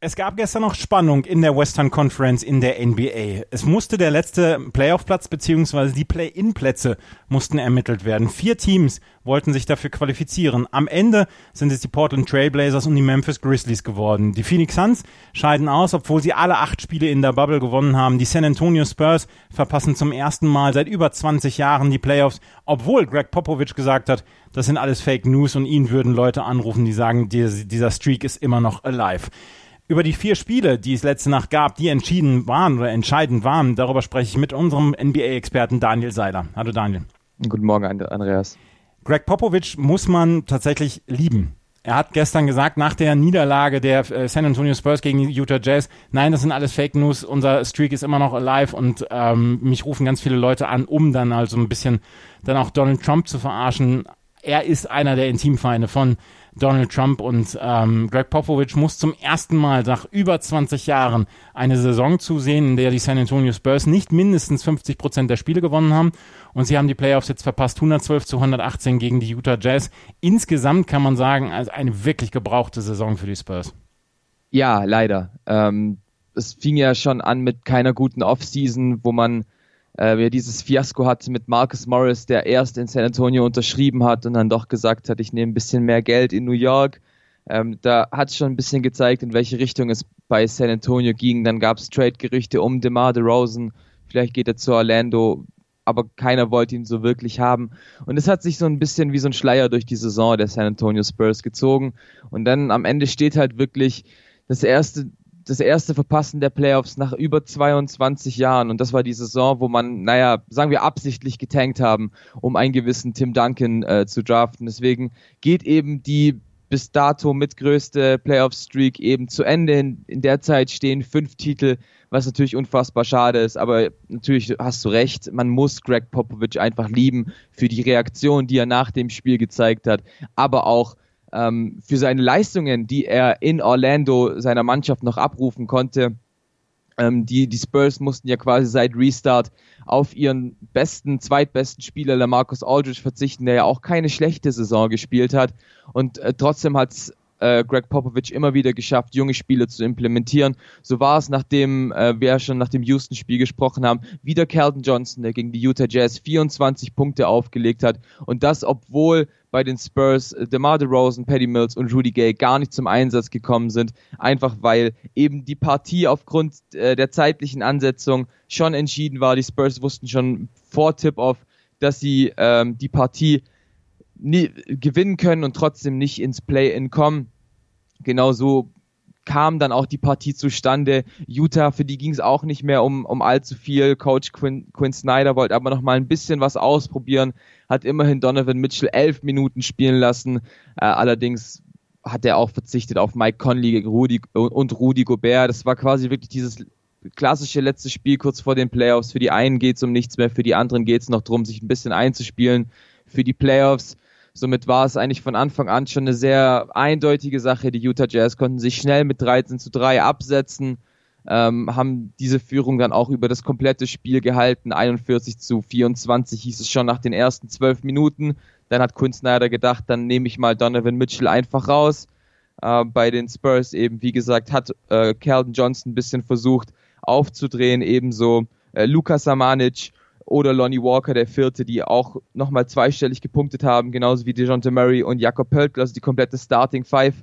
Es gab gestern noch Spannung in der Western Conference in der NBA. Es musste der letzte Playoff-Platz bzw. die Play-In-Plätze mussten ermittelt werden. Vier Teams wollten sich dafür qualifizieren. Am Ende sind es die Portland Trailblazers und die Memphis Grizzlies geworden. Die Phoenix Suns scheiden aus, obwohl sie alle acht Spiele in der Bubble gewonnen haben. Die San Antonio Spurs verpassen zum ersten Mal seit über 20 Jahren die Playoffs, obwohl Greg Popovich gesagt hat, das sind alles Fake News und ihn würden Leute anrufen, die sagen, dieser Streak ist immer noch alive. Über die vier Spiele, die es letzte Nacht gab, die entschieden waren oder entscheidend waren, darüber spreche ich mit unserem NBA-Experten Daniel Seiler. Hallo Daniel. Guten Morgen, Andreas. Greg Popovich muss man tatsächlich lieben. Er hat gestern gesagt, nach der Niederlage der äh, San Antonio Spurs gegen die Utah Jazz, nein, das sind alles Fake News, unser Streak ist immer noch alive und ähm, mich rufen ganz viele Leute an, um dann also ein bisschen dann auch Donald Trump zu verarschen. Er ist einer der Intimfeinde von Donald Trump und ähm, Greg Popovich muss zum ersten Mal nach über 20 Jahren eine Saison zusehen, in der die San Antonio Spurs nicht mindestens 50 Prozent der Spiele gewonnen haben und sie haben die Playoffs jetzt verpasst, 112 zu 118 gegen die Utah Jazz. Insgesamt kann man sagen, als eine wirklich gebrauchte Saison für die Spurs. Ja, leider. Ähm, es fing ja schon an mit keiner guten Offseason, wo man äh, wer dieses Fiasko hat mit Marcus Morris, der erst in San Antonio unterschrieben hat und dann doch gesagt hat, ich nehme ein bisschen mehr Geld in New York. Ähm, da hat es schon ein bisschen gezeigt, in welche Richtung es bei San Antonio ging. Dann gab es Trade-Gerüchte um DeMar DeRozan, vielleicht geht er zu Orlando, aber keiner wollte ihn so wirklich haben. Und es hat sich so ein bisschen wie so ein Schleier durch die Saison der San Antonio Spurs gezogen. Und dann am Ende steht halt wirklich das erste das erste Verpassen der Playoffs nach über 22 Jahren. Und das war die Saison, wo man, naja, sagen wir absichtlich getankt haben, um einen gewissen Tim Duncan äh, zu draften. Deswegen geht eben die bis dato mitgrößte Playoff-Streak eben zu Ende. In, in der Zeit stehen fünf Titel, was natürlich unfassbar schade ist. Aber natürlich hast du recht, man muss Greg Popovich einfach lieben für die Reaktion, die er nach dem Spiel gezeigt hat, aber auch ähm, für seine Leistungen, die er in Orlando seiner Mannschaft noch abrufen konnte. Ähm, die, die Spurs mussten ja quasi seit Restart auf ihren besten, zweitbesten Spieler, Lamarcus Aldridge, verzichten, der ja auch keine schlechte Saison gespielt hat. Und äh, trotzdem hat äh, Greg Popovich immer wieder geschafft, junge Spieler zu implementieren. So war es, nachdem äh, wir schon nach dem Houston-Spiel gesprochen haben, wieder Calvin Johnson, der gegen die Utah Jazz 24 Punkte aufgelegt hat. Und das, obwohl bei den Spurs äh, DeMar DeRozan, Paddy Mills und Rudy Gay gar nicht zum Einsatz gekommen sind, einfach weil eben die Partie aufgrund äh, der zeitlichen Ansetzung schon entschieden war. Die Spurs wussten schon vor Tip-Off, dass sie ähm, die Partie nie, gewinnen können und trotzdem nicht ins Play-In kommen. Genauso kam dann auch die Partie zustande. Utah, für die ging es auch nicht mehr um, um allzu viel. Coach Quinn, Quinn Snyder wollte aber noch mal ein bisschen was ausprobieren, hat immerhin Donovan Mitchell elf Minuten spielen lassen. Äh, allerdings hat er auch verzichtet auf Mike Conley Rudi, und Rudy Gobert. Das war quasi wirklich dieses klassische letzte Spiel kurz vor den Playoffs. Für die einen geht es um nichts mehr, für die anderen geht es noch darum, sich ein bisschen einzuspielen für die Playoffs. Somit war es eigentlich von Anfang an schon eine sehr eindeutige Sache. Die Utah Jazz konnten sich schnell mit 13 zu 3 absetzen, ähm, haben diese Führung dann auch über das komplette Spiel gehalten. 41 zu 24 hieß es schon nach den ersten 12 Minuten. Dann hat Quinn Snyder gedacht, dann nehme ich mal Donovan Mitchell einfach raus. Äh, bei den Spurs eben, wie gesagt, hat äh, Calvin Johnson ein bisschen versucht aufzudrehen, ebenso äh, Lukas Samanic oder Lonnie Walker, der Vierte, die auch nochmal zweistellig gepunktet haben, genauso wie DeJounte Murray und Jakob Pöltl, also die komplette Starting Five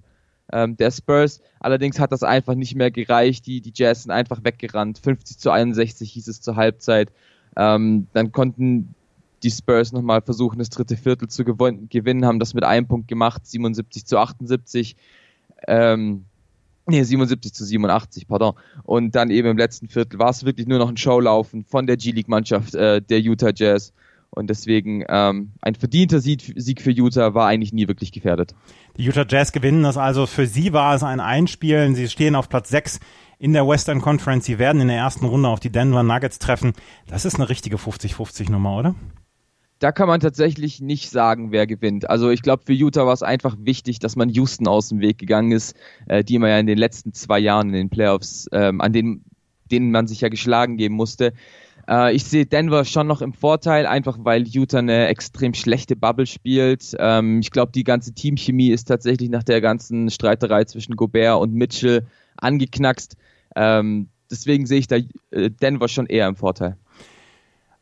ähm, der Spurs. Allerdings hat das einfach nicht mehr gereicht. Die, die Jazz sind einfach weggerannt. 50 zu 61 hieß es zur Halbzeit. Ähm, dann konnten die Spurs nochmal versuchen, das dritte Viertel zu gewinnen, haben das mit einem Punkt gemacht, 77 zu 78. Ähm, Nee, 77 zu 87, pardon. Und dann eben im letzten Viertel war es wirklich nur noch ein Showlaufen von der G-League-Mannschaft äh, der Utah Jazz. Und deswegen ähm, ein verdienter Sieg, für Utah war eigentlich nie wirklich gefährdet. Die Utah Jazz gewinnen das also. Für sie war es ein Einspielen. Sie stehen auf Platz 6 in der Western Conference. Sie werden in der ersten Runde auf die Denver Nuggets treffen. Das ist eine richtige 50-50 Nummer, oder? da kann man tatsächlich nicht sagen, wer gewinnt. Also ich glaube, für Utah war es einfach wichtig, dass man Houston aus dem Weg gegangen ist, äh, die man ja in den letzten zwei Jahren in den Playoffs, ähm, an denen, denen man sich ja geschlagen geben musste. Äh, ich sehe Denver schon noch im Vorteil, einfach weil Utah eine extrem schlechte Bubble spielt. Ähm, ich glaube, die ganze Teamchemie ist tatsächlich nach der ganzen Streiterei zwischen Gobert und Mitchell angeknackst. Ähm, deswegen sehe ich da äh, Denver schon eher im Vorteil.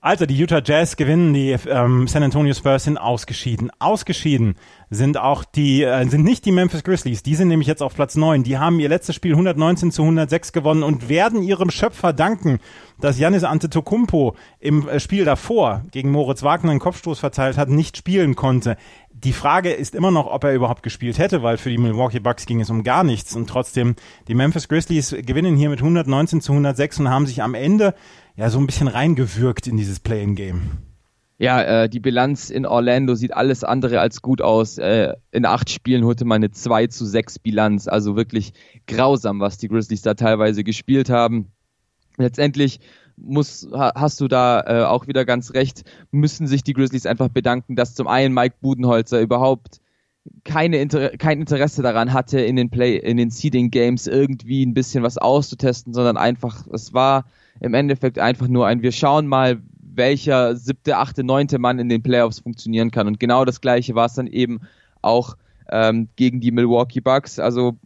Also die Utah Jazz gewinnen, die ähm, San Antonio Spurs sind ausgeschieden. Ausgeschieden sind auch die, äh, sind nicht die Memphis Grizzlies, die sind nämlich jetzt auf Platz 9. Die haben ihr letztes Spiel 119 zu 106 gewonnen und werden ihrem Schöpfer danken, dass Janis Antetokounmpo im äh, Spiel davor gegen Moritz Wagner einen Kopfstoß verteilt hat, nicht spielen konnte. Die Frage ist immer noch, ob er überhaupt gespielt hätte, weil für die Milwaukee Bucks ging es um gar nichts. Und trotzdem, die Memphis Grizzlies gewinnen hier mit 119 zu 106 und haben sich am Ende ja so ein bisschen reingewürgt in dieses Play-in-Game. Ja, äh, die Bilanz in Orlando sieht alles andere als gut aus. Äh, in acht Spielen holte man eine 2 zu 6 Bilanz. Also wirklich grausam, was die Grizzlies da teilweise gespielt haben. Letztendlich muss, hast du da äh, auch wieder ganz recht, müssen sich die Grizzlies einfach bedanken, dass zum einen Mike Budenholzer überhaupt keine Inter kein Interesse daran hatte, in den Play, in den Seeding Games irgendwie ein bisschen was auszutesten, sondern einfach, es war im Endeffekt einfach nur ein, wir schauen mal, welcher siebte, achte, neunte Mann in den Playoffs funktionieren kann. Und genau das gleiche war es dann eben auch ähm, gegen die Milwaukee Bucks. Also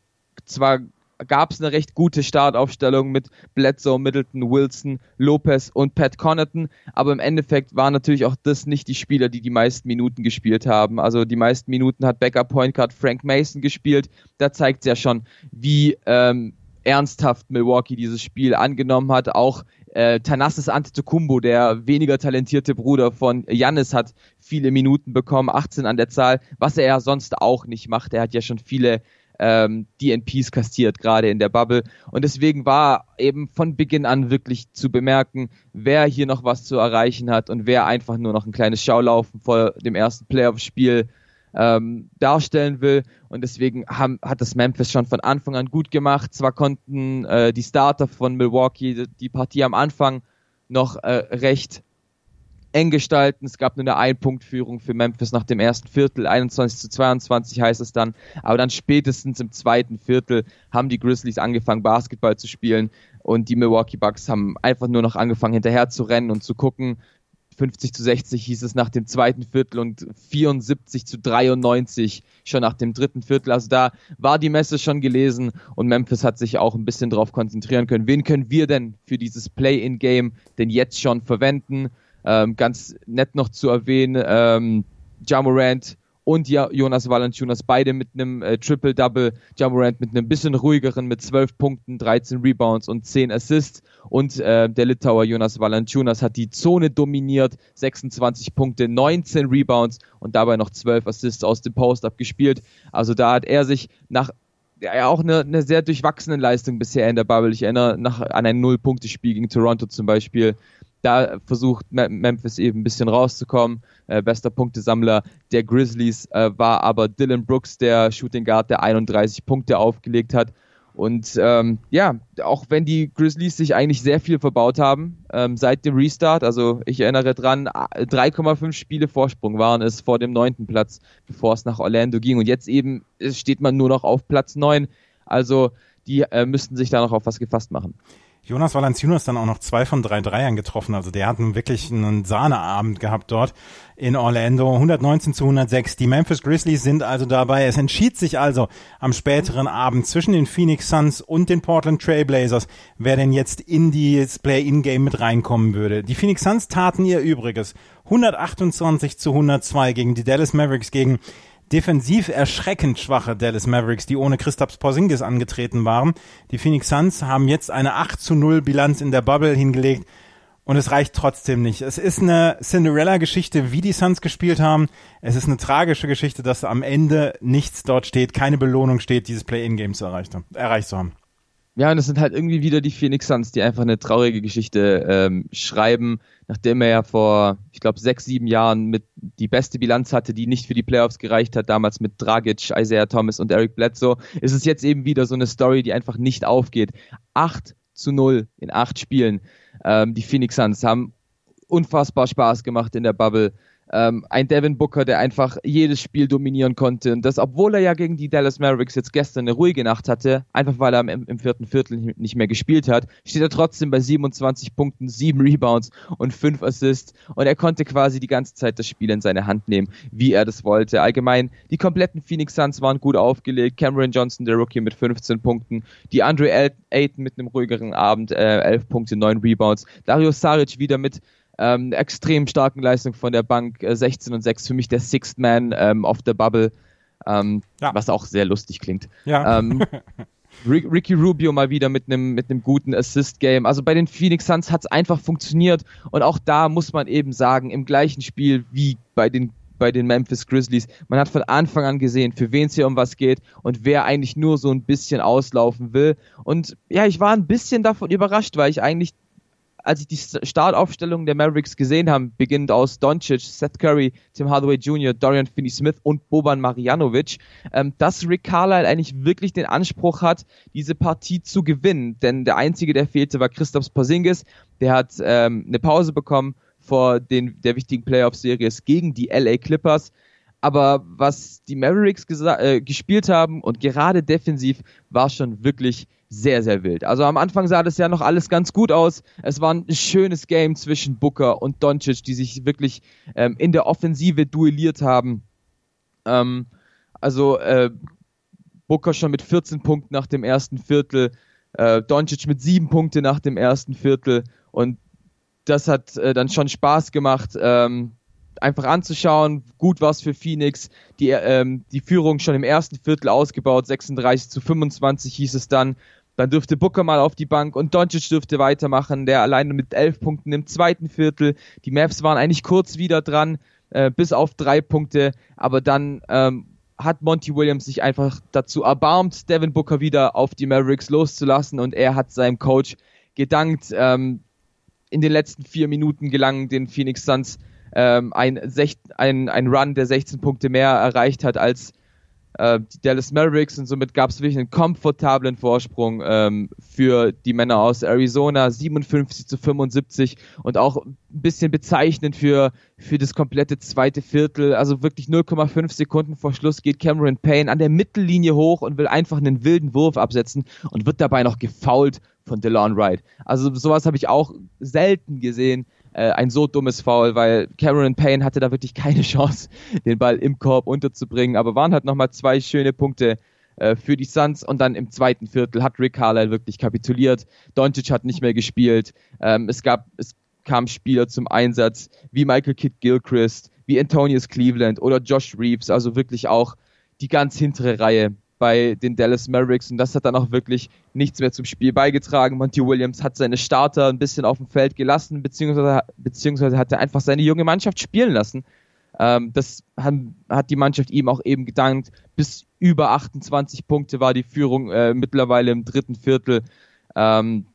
zwar gab es eine recht gute Startaufstellung mit Bledsoe, Middleton, Wilson, Lopez und Pat Connaughton, aber im Endeffekt waren natürlich auch das nicht die Spieler, die die meisten Minuten gespielt haben. Also die meisten Minuten hat Backup Point Guard Frank Mason gespielt. Da zeigt es ja schon, wie ähm, ernsthaft Milwaukee dieses Spiel angenommen hat. Auch äh, Tanassis Antetokounmpo, der weniger talentierte Bruder von Jannis, hat viele Minuten bekommen, 18 an der Zahl, was er ja sonst auch nicht macht. Er hat ja schon viele ähm, DNPs kastiert, gerade in der Bubble. Und deswegen war eben von Beginn an wirklich zu bemerken, wer hier noch was zu erreichen hat und wer einfach nur noch ein kleines Schaulaufen vor dem ersten Playoff-Spiel ähm, darstellen will. Und deswegen haben, hat das Memphis schon von Anfang an gut gemacht. Zwar konnten äh, die Starter von Milwaukee die, Partie am Anfang noch äh, recht eng gestalten. Es gab nur eine Ein-Punkt-Führung für Memphis nach dem ersten Viertel, 21 zu 22 heißt es dann. Aber dann spätestens im zweiten Viertel haben die Grizzlies angefangen, Basketball zu spielen und die Milwaukee Bucks haben einfach nur noch angefangen, hinterher zu rennen und zu gucken, 50 zu 60 hieß es nach dem zweiten Viertel und 74 zu 93 schon nach dem dritten Viertel. Also da war die Messe schon gelesen und Memphis hat sich auch ein bisschen darauf konzentrieren können. Wen können wir denn für dieses Play-in-Game denn jetzt schon verwenden? Ähm, ganz nett noch zu erwähnen, ähm, Jamorant und ja, Jonas Valanciunas beide mit einem äh, Triple-Double, Jamorant mit einem bisschen ruhigeren mit 12 Punkten, 13 Rebounds und 10 Assists und äh, der Litauer Jonas Valanciunas hat die Zone dominiert, 26 Punkte, 19 Rebounds und dabei noch 12 Assists aus dem Post-Up gespielt. Also da hat er sich nach ja auch eine, eine sehr durchwachsene Leistung bisher in der Bubble. Ich erinnere nach, an ein Null-Punkte-Spiel gegen Toronto zum Beispiel da versucht Memphis eben ein bisschen rauszukommen. Äh, bester Punktesammler der Grizzlies äh, war aber Dylan Brooks, der Shooting Guard, der 31 Punkte aufgelegt hat. Und ähm, ja, auch wenn die Grizzlies sich eigentlich sehr viel verbaut haben ähm, seit dem Restart, also ich erinnere dran, 3,5 Spiele Vorsprung waren es vor dem neunten Platz, bevor es nach Orlando ging. Und jetzt eben steht man nur noch auf Platz 9. Also die äh, müssten sich da noch auf was gefasst machen. Jonas Valanciunas dann auch noch zwei von drei Dreiern getroffen. Also der hat wirklich einen Sahneabend gehabt dort in Orlando. 119 zu 106. Die Memphis Grizzlies sind also dabei. Es entschied sich also am späteren Abend zwischen den Phoenix Suns und den Portland Trailblazers, wer denn jetzt in das Play-In-Game mit reinkommen würde. Die Phoenix Suns taten ihr Übriges. 128 zu 102 gegen die Dallas Mavericks gegen defensiv erschreckend schwache Dallas Mavericks, die ohne Christaps Porzingis angetreten waren. Die Phoenix Suns haben jetzt eine 8 zu 0 Bilanz in der Bubble hingelegt und es reicht trotzdem nicht. Es ist eine Cinderella-Geschichte, wie die Suns gespielt haben. Es ist eine tragische Geschichte, dass am Ende nichts dort steht, keine Belohnung steht, dieses Play-in-Game erreicht, erreicht zu haben. Ja, und es sind halt irgendwie wieder die Phoenix Suns, die einfach eine traurige Geschichte ähm, schreiben, nachdem er ja vor, ich glaube, sechs, sieben Jahren mit die beste Bilanz hatte, die nicht für die Playoffs gereicht hat, damals mit Dragic, Isaiah Thomas und Eric Bledsoe, ist es jetzt eben wieder so eine Story, die einfach nicht aufgeht. Acht zu null in acht Spielen. Ähm, die Phoenix Suns haben unfassbar Spaß gemacht in der Bubble. Ähm, ein Devin Booker, der einfach jedes Spiel dominieren konnte. Und das, obwohl er ja gegen die Dallas Mavericks jetzt gestern eine ruhige Nacht hatte, einfach weil er im, im vierten Viertel nicht mehr gespielt hat, steht er trotzdem bei 27 Punkten, 7 Rebounds und 5 Assists. Und er konnte quasi die ganze Zeit das Spiel in seine Hand nehmen, wie er das wollte. Allgemein, die kompletten Phoenix Suns waren gut aufgelegt. Cameron Johnson, der Rookie, mit 15 Punkten. Die Andre Ayton mit einem ruhigeren Abend, äh, 11 Punkte, 9 Rebounds. Dario Saric wieder mit ähm, extrem starken Leistung von der Bank, äh, 16 und 6, für mich der Sixth Man ähm, of the Bubble, ähm, ja. was auch sehr lustig klingt. Ja. Ähm, Ricky Rubio mal wieder mit einem mit einem guten Assist-Game. Also bei den Phoenix Suns hat es einfach funktioniert und auch da muss man eben sagen, im gleichen Spiel wie bei den bei den Memphis Grizzlies. Man hat von Anfang an gesehen, für wen es hier um was geht und wer eigentlich nur so ein bisschen auslaufen will. Und ja, ich war ein bisschen davon überrascht, weil ich eigentlich als ich die Startaufstellung der Mavericks gesehen habe, beginnend aus Doncic, Seth Curry, Tim Hardaway Jr., Dorian Finney-Smith und Boban Marjanovic, ähm, dass Rick Carlisle eigentlich wirklich den Anspruch hat, diese Partie zu gewinnen. Denn der Einzige, der fehlte, war Christoph Porzingis. Der hat ähm, eine Pause bekommen vor den, der wichtigen Playoff-Series gegen die LA Clippers. Aber was die Mavericks äh, gespielt haben und gerade defensiv war schon wirklich sehr, sehr wild. Also am Anfang sah das ja noch alles ganz gut aus. Es war ein schönes Game zwischen Booker und Doncic, die sich wirklich ähm, in der Offensive duelliert haben. Ähm, also äh, Booker schon mit 14 Punkten nach dem ersten Viertel, äh, Doncic mit 7 Punkten nach dem ersten Viertel und das hat äh, dann schon Spaß gemacht. Ähm, einfach anzuschauen. Gut war es für Phoenix. Die, ähm, die Führung schon im ersten Viertel ausgebaut. 36 zu 25 hieß es dann. Dann dürfte Booker mal auf die Bank und Doncic dürfte weitermachen, der alleine mit elf Punkten im zweiten Viertel. Die Mavs waren eigentlich kurz wieder dran, äh, bis auf drei Punkte, aber dann ähm, hat Monty Williams sich einfach dazu erbarmt, Devin Booker wieder auf die Mavericks loszulassen und er hat seinem Coach gedankt. Ähm, in den letzten vier Minuten gelang den Phoenix Suns ähm, ein, ein, ein Run, der 16 Punkte mehr erreicht hat als äh, die Dallas Mavericks. Und somit gab es wirklich einen komfortablen Vorsprung ähm, für die Männer aus Arizona, 57 zu 75 und auch ein bisschen bezeichnend für, für das komplette zweite Viertel, also wirklich 0,5 Sekunden vor Schluss geht Cameron Payne an der Mittellinie hoch und will einfach einen wilden Wurf absetzen und wird dabei noch gefoult von DeLon Wright. Also sowas habe ich auch selten gesehen äh, ein so dummes Foul, weil Cameron Payne hatte da wirklich keine Chance, den Ball im Korb unterzubringen. Aber waren halt nochmal zwei schöne Punkte äh, für die Suns und dann im zweiten Viertel hat Rick Carlisle wirklich kapituliert. Doncic hat nicht mehr gespielt. Ähm, es gab, es kamen Spieler zum Einsatz wie Michael Kidd Gilchrist, wie Antonius Cleveland oder Josh Reeves, also wirklich auch die ganz hintere Reihe bei den Dallas Mavericks und das hat dann auch wirklich nichts mehr zum Spiel beigetragen. Monty Williams hat seine Starter ein bisschen auf dem Feld gelassen, beziehungsweise, beziehungsweise hat er einfach seine junge Mannschaft spielen lassen. Ähm, das haben, hat die Mannschaft ihm auch eben gedankt. Bis über 28 Punkte war die Führung äh, mittlerweile im dritten Viertel. Ähm,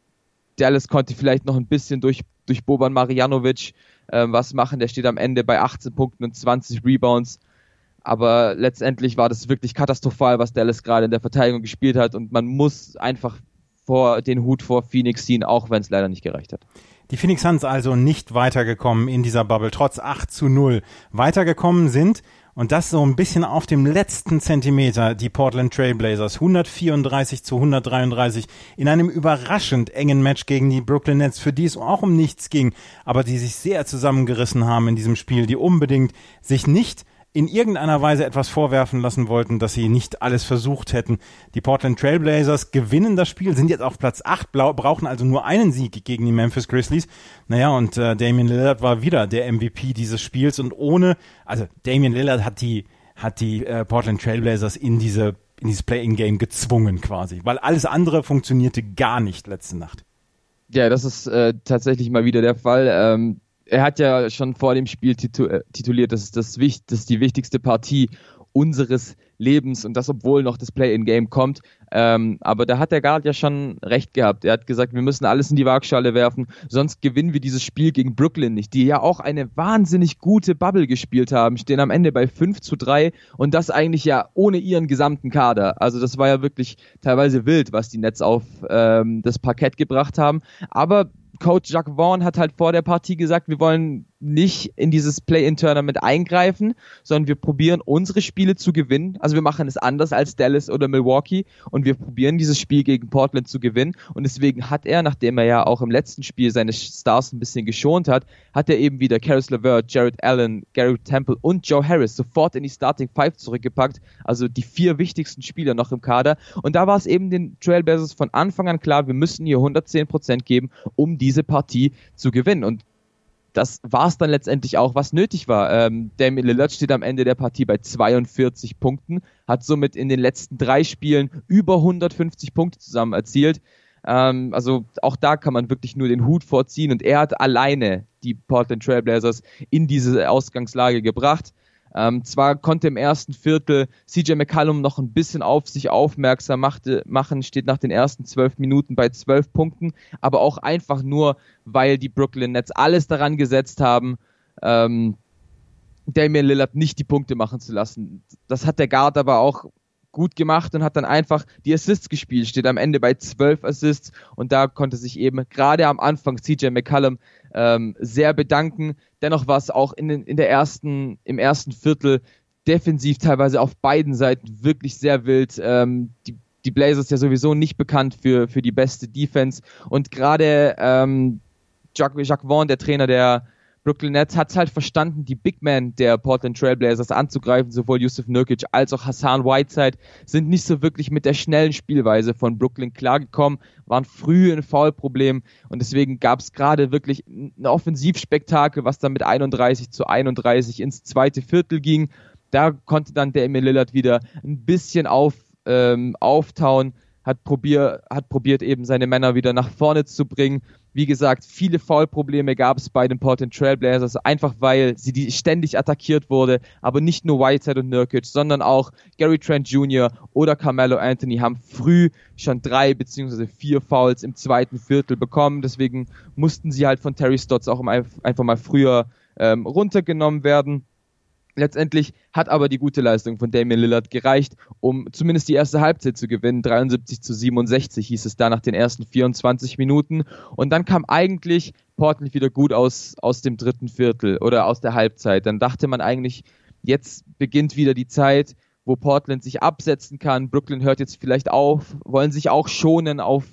Dallas konnte vielleicht noch ein bisschen durch, durch Boban Marjanovic äh, was machen. Der steht am Ende bei 18 Punkten und 20 Rebounds. Aber letztendlich war das wirklich katastrophal, was Dallas gerade in der Verteidigung gespielt hat. Und man muss einfach vor den Hut vor Phoenix ziehen, auch wenn es leider nicht gereicht hat. Die Phoenix Suns also nicht weitergekommen in dieser Bubble, trotz 8 zu 0. Weitergekommen sind, und das so ein bisschen auf dem letzten Zentimeter, die Portland Trailblazers. 134 zu 133 in einem überraschend engen Match gegen die Brooklyn Nets, für die es auch um nichts ging, aber die sich sehr zusammengerissen haben in diesem Spiel, die unbedingt sich nicht in irgendeiner Weise etwas vorwerfen lassen wollten, dass sie nicht alles versucht hätten. Die Portland Trailblazers gewinnen das Spiel, sind jetzt auf Platz 8, brauchen also nur einen Sieg gegen die Memphis Grizzlies. Naja, und äh, Damian Lillard war wieder der MVP dieses Spiels und ohne, also Damian Lillard hat die, hat die äh, Portland Trailblazers in diese in dieses Play-in-Game gezwungen quasi, weil alles andere funktionierte gar nicht letzte Nacht. Ja, das ist äh, tatsächlich mal wieder der Fall. Ähm, er hat ja schon vor dem Spiel titu äh, tituliert, das ist, das, das ist die wichtigste Partie unseres Lebens und das, obwohl noch das Play-in-Game kommt. Ähm, aber da hat der Guard ja schon recht gehabt. Er hat gesagt, wir müssen alles in die Waagschale werfen, sonst gewinnen wir dieses Spiel gegen Brooklyn nicht, die ja auch eine wahnsinnig gute Bubble gespielt haben, stehen am Ende bei 5 zu 3 und das eigentlich ja ohne ihren gesamten Kader. Also das war ja wirklich teilweise wild, was die Nets auf ähm, das Parkett gebracht haben. Aber Coach Jacques Vaughn hat halt vor der Partie gesagt, wir wollen nicht in dieses Play-in-Tournament eingreifen, sondern wir probieren unsere Spiele zu gewinnen. Also wir machen es anders als Dallas oder Milwaukee und wir probieren dieses Spiel gegen Portland zu gewinnen. Und deswegen hat er, nachdem er ja auch im letzten Spiel seine Stars ein bisschen geschont hat, hat er eben wieder Caris LeVert, Jared Allen, Gary Temple und Joe Harris sofort in die Starting Five zurückgepackt. Also die vier wichtigsten Spieler noch im Kader. Und da war es eben den Trailblazers von Anfang an klar, wir müssen hier 110 Prozent geben, um diese Partie zu gewinnen. Und das war es dann letztendlich auch, was nötig war. Ähm, Damian Lillard steht am Ende der Partie bei 42 Punkten, hat somit in den letzten drei Spielen über 150 Punkte zusammen erzielt. Ähm, also auch da kann man wirklich nur den Hut vorziehen und er hat alleine die Portland Trailblazers in diese Ausgangslage gebracht. Ähm, zwar konnte im ersten Viertel CJ McCallum noch ein bisschen auf sich aufmerksam machte, machen, steht nach den ersten zwölf Minuten bei zwölf Punkten, aber auch einfach nur, weil die Brooklyn Nets alles daran gesetzt haben, ähm, Damian Lillard nicht die Punkte machen zu lassen. Das hat der Guard aber auch gut gemacht und hat dann einfach die Assists gespielt, steht am Ende bei zwölf Assists und da konnte sich eben gerade am Anfang CJ McCallum ähm, sehr bedanken. Dennoch war es auch in, in der ersten, im ersten Viertel defensiv teilweise auf beiden Seiten wirklich sehr wild. Ähm, die, die Blazers ja sowieso nicht bekannt für, für die beste Defense und gerade ähm, Jacques, Jacques Vaughn, der Trainer der Brooklyn Nets hat es halt verstanden, die Big Men der Portland Trailblazers anzugreifen. Sowohl Yusuf Nurkic als auch Hassan Whiteside sind nicht so wirklich mit der schnellen Spielweise von Brooklyn klargekommen, waren früh ein Foulproblem und deswegen gab es gerade wirklich ein Offensivspektakel, was dann mit 31 zu 31 ins zweite Viertel ging. Da konnte dann der Emil Lillard wieder ein bisschen auf, ähm, auftauen, hat, probier, hat probiert eben seine Männer wieder nach vorne zu bringen wie gesagt, viele Foulprobleme gab es bei den Portland Trailblazers, einfach weil sie die ständig attackiert wurde. Aber nicht nur Whiteside und Nurkic, sondern auch Gary Trent Jr. oder Carmelo Anthony haben früh schon drei beziehungsweise vier Fouls im zweiten Viertel bekommen. Deswegen mussten sie halt von Terry Stotts auch einfach mal früher ähm, runtergenommen werden. Letztendlich hat aber die gute Leistung von Damian Lillard gereicht, um zumindest die erste Halbzeit zu gewinnen. 73 zu 67 hieß es da nach den ersten 24 Minuten. Und dann kam eigentlich Portland wieder gut aus, aus dem dritten Viertel oder aus der Halbzeit. Dann dachte man eigentlich, jetzt beginnt wieder die Zeit, wo Portland sich absetzen kann. Brooklyn hört jetzt vielleicht auf, wollen sich auch schonen auf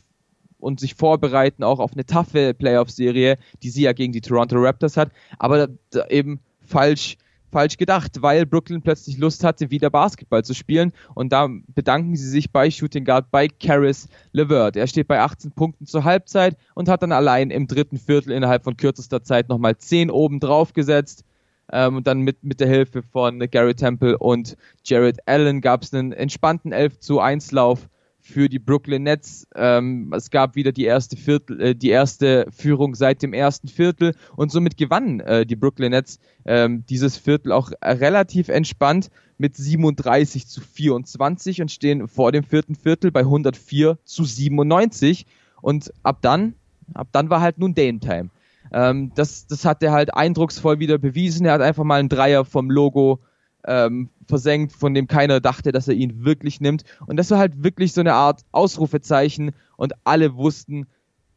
und sich vorbereiten auch auf eine taffe Playoff-Serie, die sie ja gegen die Toronto Raptors hat, aber eben falsch falsch gedacht, weil Brooklyn plötzlich Lust hatte, wieder Basketball zu spielen. Und da bedanken sie sich bei Shooting Guard bei Karis LeVert. Er steht bei 18 Punkten zur Halbzeit und hat dann allein im dritten Viertel innerhalb von kürzester Zeit nochmal 10 oben drauf gesetzt. Ähm, und dann mit, mit der Hilfe von Gary Temple und Jared Allen gab es einen entspannten 11 zu 1 Lauf für die Brooklyn Nets. Ähm, es gab wieder die erste Viertel, äh, die erste Führung seit dem ersten Viertel und somit gewannen äh, die Brooklyn Nets ähm, dieses Viertel auch relativ entspannt mit 37 zu 24 und stehen vor dem vierten Viertel bei 104 zu 97 und ab dann, ab dann war halt nun Dame Time. Ähm, das, das hat er halt eindrucksvoll wieder bewiesen. Er hat einfach mal einen Dreier vom Logo ähm, versenkt, von dem keiner dachte, dass er ihn wirklich nimmt. Und das war halt wirklich so eine Art Ausrufezeichen und alle wussten,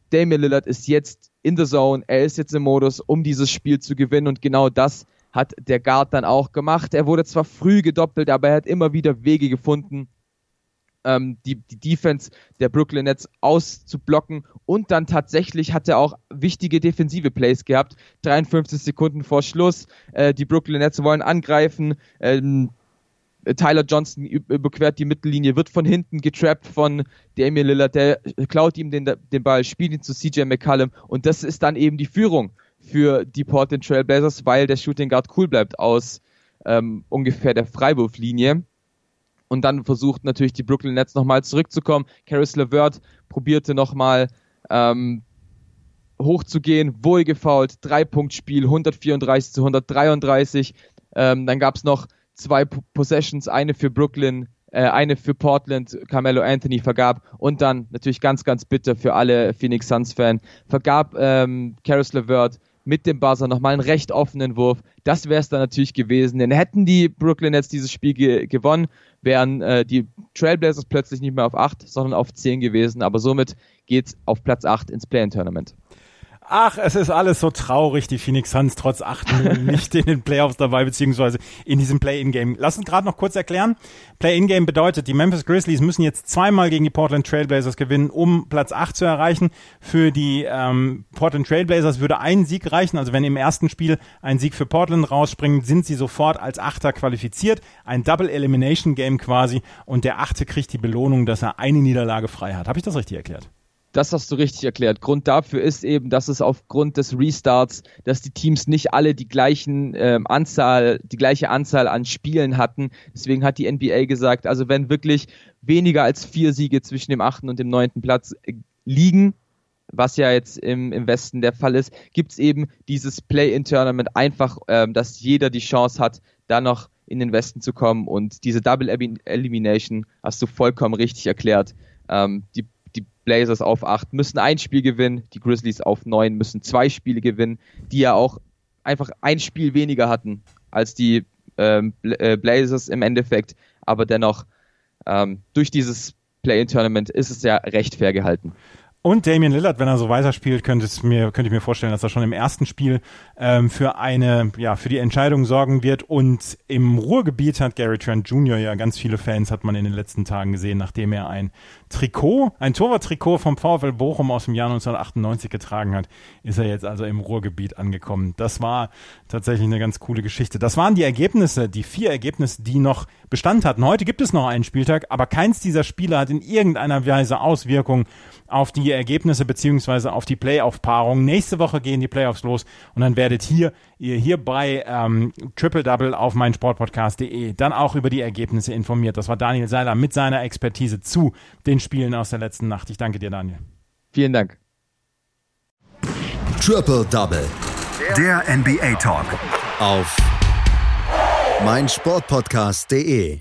Damian Lillard ist jetzt in the zone, er ist jetzt im Modus, um dieses Spiel zu gewinnen und genau das hat der Guard dann auch gemacht. Er wurde zwar früh gedoppelt, aber er hat immer wieder Wege gefunden, ähm, die, die Defense der Brooklyn Nets auszublocken. Und dann tatsächlich hat er auch wichtige defensive Plays gehabt. 53 Sekunden vor Schluss, äh, die Brooklyn Nets wollen angreifen, ähm, Tyler Johnson überquert die Mittellinie, wird von hinten getrappt von Damian Lillard, der klaut ihm den, den Ball, spielt ihn zu CJ McCallum und das ist dann eben die Führung für die Portland Trail Blazers, weil der Shooting Guard cool bleibt aus ähm, ungefähr der Freiwurflinie. Und dann versucht natürlich die Brooklyn Nets nochmal zurückzukommen. Caris LeVert probierte nochmal ähm, hochzugehen, wohl gefault, Drei-Punkt-Spiel, 134 zu 133. Ähm, dann gab es noch zwei Possessions, eine für Brooklyn, äh, eine für Portland, Carmelo Anthony vergab und dann natürlich ganz, ganz bitter für alle Phoenix Suns-Fans, vergab ähm, Caris LeVert mit dem Buzzer nochmal einen recht offenen Wurf. Das wäre es dann natürlich gewesen. Denn hätten die Brooklyn Nets dieses Spiel ge gewonnen, wären äh, die Trailblazers plötzlich nicht mehr auf 8, sondern auf 10 gewesen. Aber somit geht's auf Platz 8 ins Play-In-Tournament. Ach, es ist alles so traurig, die Phoenix Suns trotz acht nicht in den Playoffs dabei, beziehungsweise in diesem Play-In-Game. Lass uns gerade noch kurz erklären. Play-In-Game bedeutet, die Memphis Grizzlies müssen jetzt zweimal gegen die Portland Trailblazers gewinnen, um Platz acht zu erreichen. Für die ähm, Portland Trailblazers würde ein Sieg reichen. Also wenn im ersten Spiel ein Sieg für Portland rausspringt, sind sie sofort als Achter qualifiziert. Ein Double Elimination Game quasi. Und der Achte kriegt die Belohnung, dass er eine Niederlage frei hat. Habe ich das richtig erklärt? Das hast du richtig erklärt. Grund dafür ist eben, dass es aufgrund des Restarts, dass die Teams nicht alle die gleichen ähm, Anzahl, die gleiche Anzahl an Spielen hatten. Deswegen hat die NBA gesagt, also wenn wirklich weniger als vier Siege zwischen dem achten und dem neunten Platz äh, liegen, was ja jetzt im, im Westen der Fall ist, gibt's eben dieses Play-in-Tournament einfach, ähm, dass jeder die Chance hat, da noch in den Westen zu kommen und diese Double Elimination hast du vollkommen richtig erklärt. Ähm, die die Blazers auf 8 müssen ein Spiel gewinnen, die Grizzlies auf 9 müssen zwei Spiele gewinnen, die ja auch einfach ein Spiel weniger hatten als die ähm, äh, Blazers im Endeffekt, aber dennoch ähm, durch dieses Play-in-Tournament ist es ja recht fair gehalten. Und Damian Lillard, wenn er so weiterspielt, könnte, es mir, könnte ich mir vorstellen, dass er schon im ersten Spiel ähm, für eine, ja, für die Entscheidung sorgen wird. Und im Ruhrgebiet hat Gary Trent Jr. ja ganz viele Fans, hat man in den letzten Tagen gesehen, nachdem er ein Trikot, ein Torwarttrikot vom VfL Bochum aus dem Jahr 1998 getragen hat, ist er jetzt also im Ruhrgebiet angekommen. Das war tatsächlich eine ganz coole Geschichte. Das waren die Ergebnisse, die vier Ergebnisse, die noch Bestand hatten. Heute gibt es noch einen Spieltag, aber keins dieser Spiele hat in irgendeiner Weise Auswirkungen auf die Ergebnisse beziehungsweise auf die Playoff-Paarung. Nächste Woche gehen die Playoffs los und dann werdet hier, ihr hier bei ähm, Triple Double auf meinsportpodcast.de dann auch über die Ergebnisse informiert. Das war Daniel Seiler mit seiner Expertise zu den Spielen aus der letzten Nacht. Ich danke dir, Daniel. Vielen Dank. Triple Double. Der NBA Talk. Auf meinsportpodcast.de.